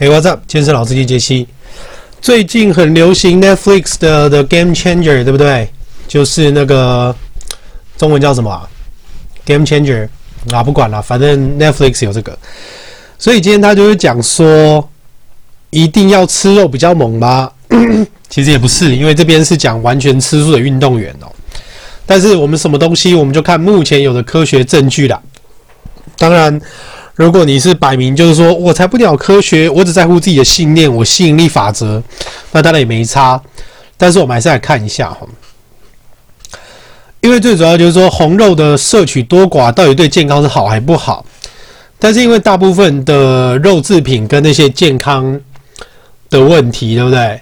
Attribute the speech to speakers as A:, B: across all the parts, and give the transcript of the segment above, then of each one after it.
A: Hey, what's up？健身老司机杰西。最近很流行 Netflix 的 The Game Changer，对不对？就是那个中文叫什么啊？Game Changer 啊，不管了，反正 Netflix 有这个。所以今天他就会讲说，一定要吃肉比较猛吗？其实也不是，因为这边是讲完全吃素的运动员哦。但是我们什么东西，我们就看目前有的科学证据啦。当然，如果你是摆明就是说我才不鸟科学，我只在乎自己的信念，我吸引力法则，那当然也没差。但是我们还是来看一下哈，因为最主要就是说红肉的摄取多寡到底对健康是好还不好？但是因为大部分的肉制品跟那些健康的问题，对不对？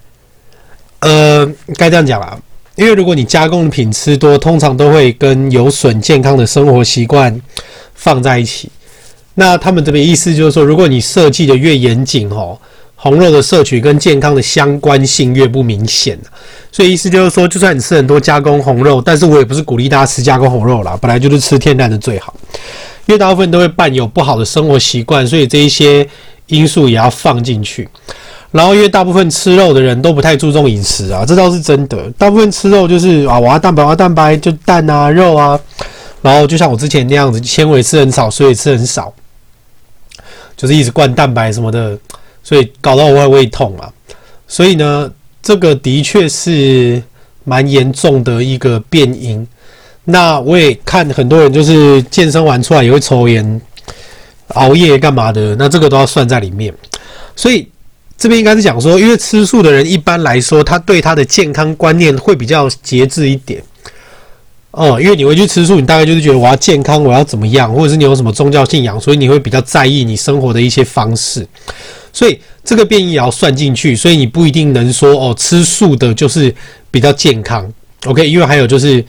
A: 呃，该这样讲啊。因为如果你加工品吃多，通常都会跟有损健康的生活习惯放在一起。那他们这边意思就是说，如果你设计的越严谨哦，红肉的摄取跟健康的相关性越不明显。所以意思就是说，就算你吃很多加工红肉，但是我也不是鼓励大家吃加工红肉啦，本来就是吃天然的最好。因为大部分都会伴有不好的生活习惯，所以这一些因素也要放进去。然后，因为大部分吃肉的人都不太注重饮食啊，这倒是真的。大部分吃肉就是啊，我要蛋白，我要蛋白，就蛋啊、肉啊。然后就像我之前那样子，纤维吃很少，所以吃很少，就是一直灌蛋白什么的，所以搞到我胃痛啊。所以呢，这个的确是蛮严重的一个变因。那我也看很多人就是健身完出来也会抽烟、熬夜干嘛的，那这个都要算在里面，所以。这边应该是讲说，因为吃素的人一般来说，他对他的健康观念会比较节制一点。哦，因为你会去吃素，你大概就是觉得我要健康，我要怎么样，或者是你有什么宗教信仰，所以你会比较在意你生活的一些方式。所以这个变异也要算进去，所以你不一定能说哦，吃素的就是比较健康。OK，因为还有就是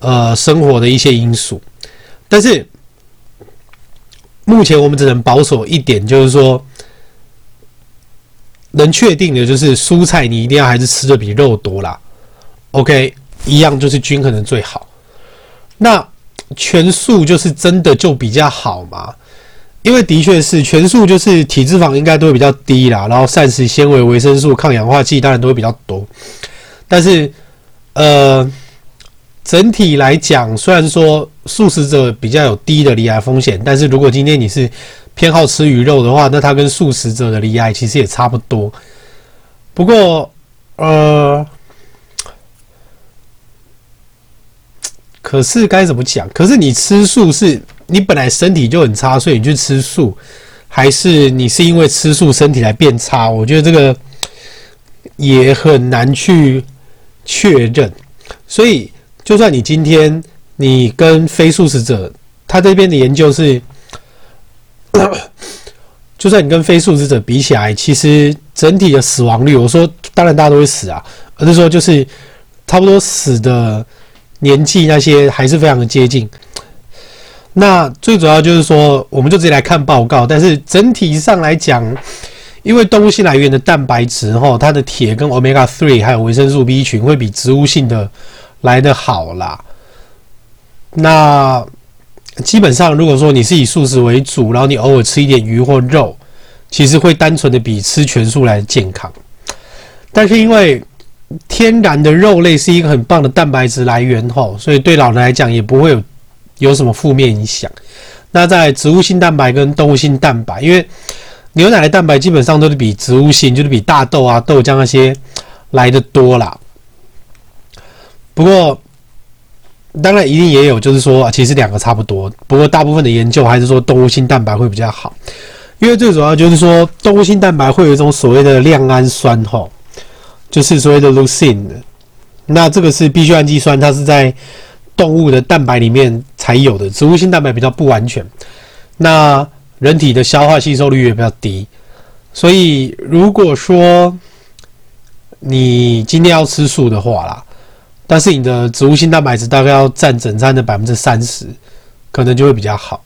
A: 呃生活的一些因素。但是目前我们只能保守一点，就是说。能确定的就是蔬菜，你一定要还是吃的比肉多啦。OK，一样就是均衡的最好。那全素就是真的就比较好嘛？因为的确是全素就是体脂肪应该都会比较低啦，然后膳食纤维、维生素、抗氧化剂当然都会比较多。但是呃，整体来讲，虽然说素食者比较有低的罹癌风险，但是如果今天你是偏好吃鱼肉的话，那它跟素食者的罹癌其实也差不多。不过，呃，可是该怎么讲？可是你吃素是你本来身体就很差，所以你去吃素，还是你是因为吃素身体来变差？我觉得这个也很难去确认。所以，就算你今天你跟非素食者，他这边的研究是。就算你跟非素食者比起来，其实整体的死亡率，我说当然大家都会死啊，而是说就是差不多死的年纪那些还是非常的接近。那最主要就是说，我们就直接来看报告，但是整体上来讲，因为动物性来源的蛋白质哈，它的铁跟 Omega three 还有维生素 B 群会比植物性的来得好啦。那基本上，如果说你是以素食为主，然后你偶尔吃一点鱼或肉，其实会单纯的比吃全素来健康。但是因为天然的肉类是一个很棒的蛋白质来源吼，所以对老人来讲也不会有有什么负面影响。那在植物性蛋白跟动物性蛋白，因为牛奶的蛋白基本上都是比植物性，就是比大豆啊、豆浆那些来得多啦。不过。当然，一定也有，就是说，其实两个差不多。不过，大部分的研究还是说动物性蛋白会比较好，因为最主要就是说，动物性蛋白会有一种所谓的亮氨酸，吼，就是所谓的 leucine。那这个是必需氨基酸，它是在动物的蛋白里面才有的，植物性蛋白比较不完全。那人体的消化吸收率也比较低，所以如果说你今天要吃素的话啦。但是你的植物性蛋白质大概要占整餐的百分之三十，可能就会比较好。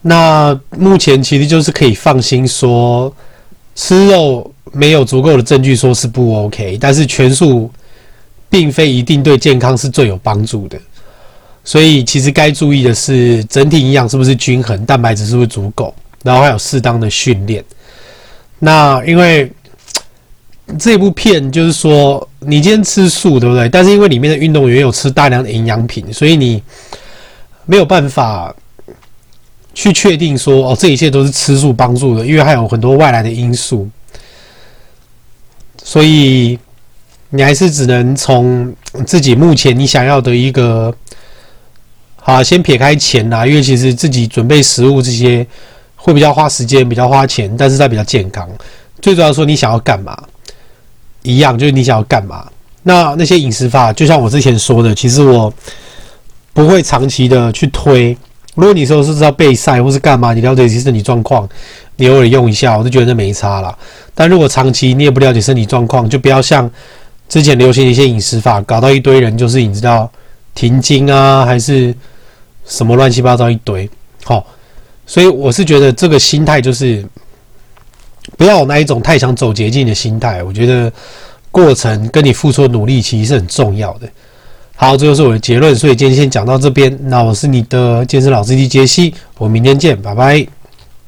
A: 那目前其实就是可以放心说，吃肉没有足够的证据说是不 OK，但是全素并非一定对健康是最有帮助的。所以其实该注意的是整体营养是不是均衡，蛋白质是不是足够，然后还有适当的训练。那因为这部片就是说，你今天吃素，对不对？但是因为里面的运动员有吃大量的营养品，所以你没有办法去确定说，哦，这一切都是吃素帮助的，因为还有很多外来的因素，所以你还是只能从自己目前你想要的一个，好，先撇开钱啦，因为其实自己准备食物这些会比较花时间，比较花钱，但是它比较健康。最主要说，你想要干嘛？一样，就是你想要干嘛？那那些饮食法，就像我之前说的，其实我不会长期的去推。如果你说是知道备赛或是干嘛，你了解自己身体状况，你偶尔用一下，我就觉得那没差啦。但如果长期你也不了解身体状况，就不要像之前流行的一些饮食法，搞到一堆人就是你知道停经啊，还是什么乱七八糟一堆。好，所以我是觉得这个心态就是。不要有那一种太想走捷径的心态，我觉得过程跟你付出的努力其实是很重要的。好，这就是我的结论，所以今天先讲到这边。那我是你的健身老司机杰西，我们明天见，拜拜。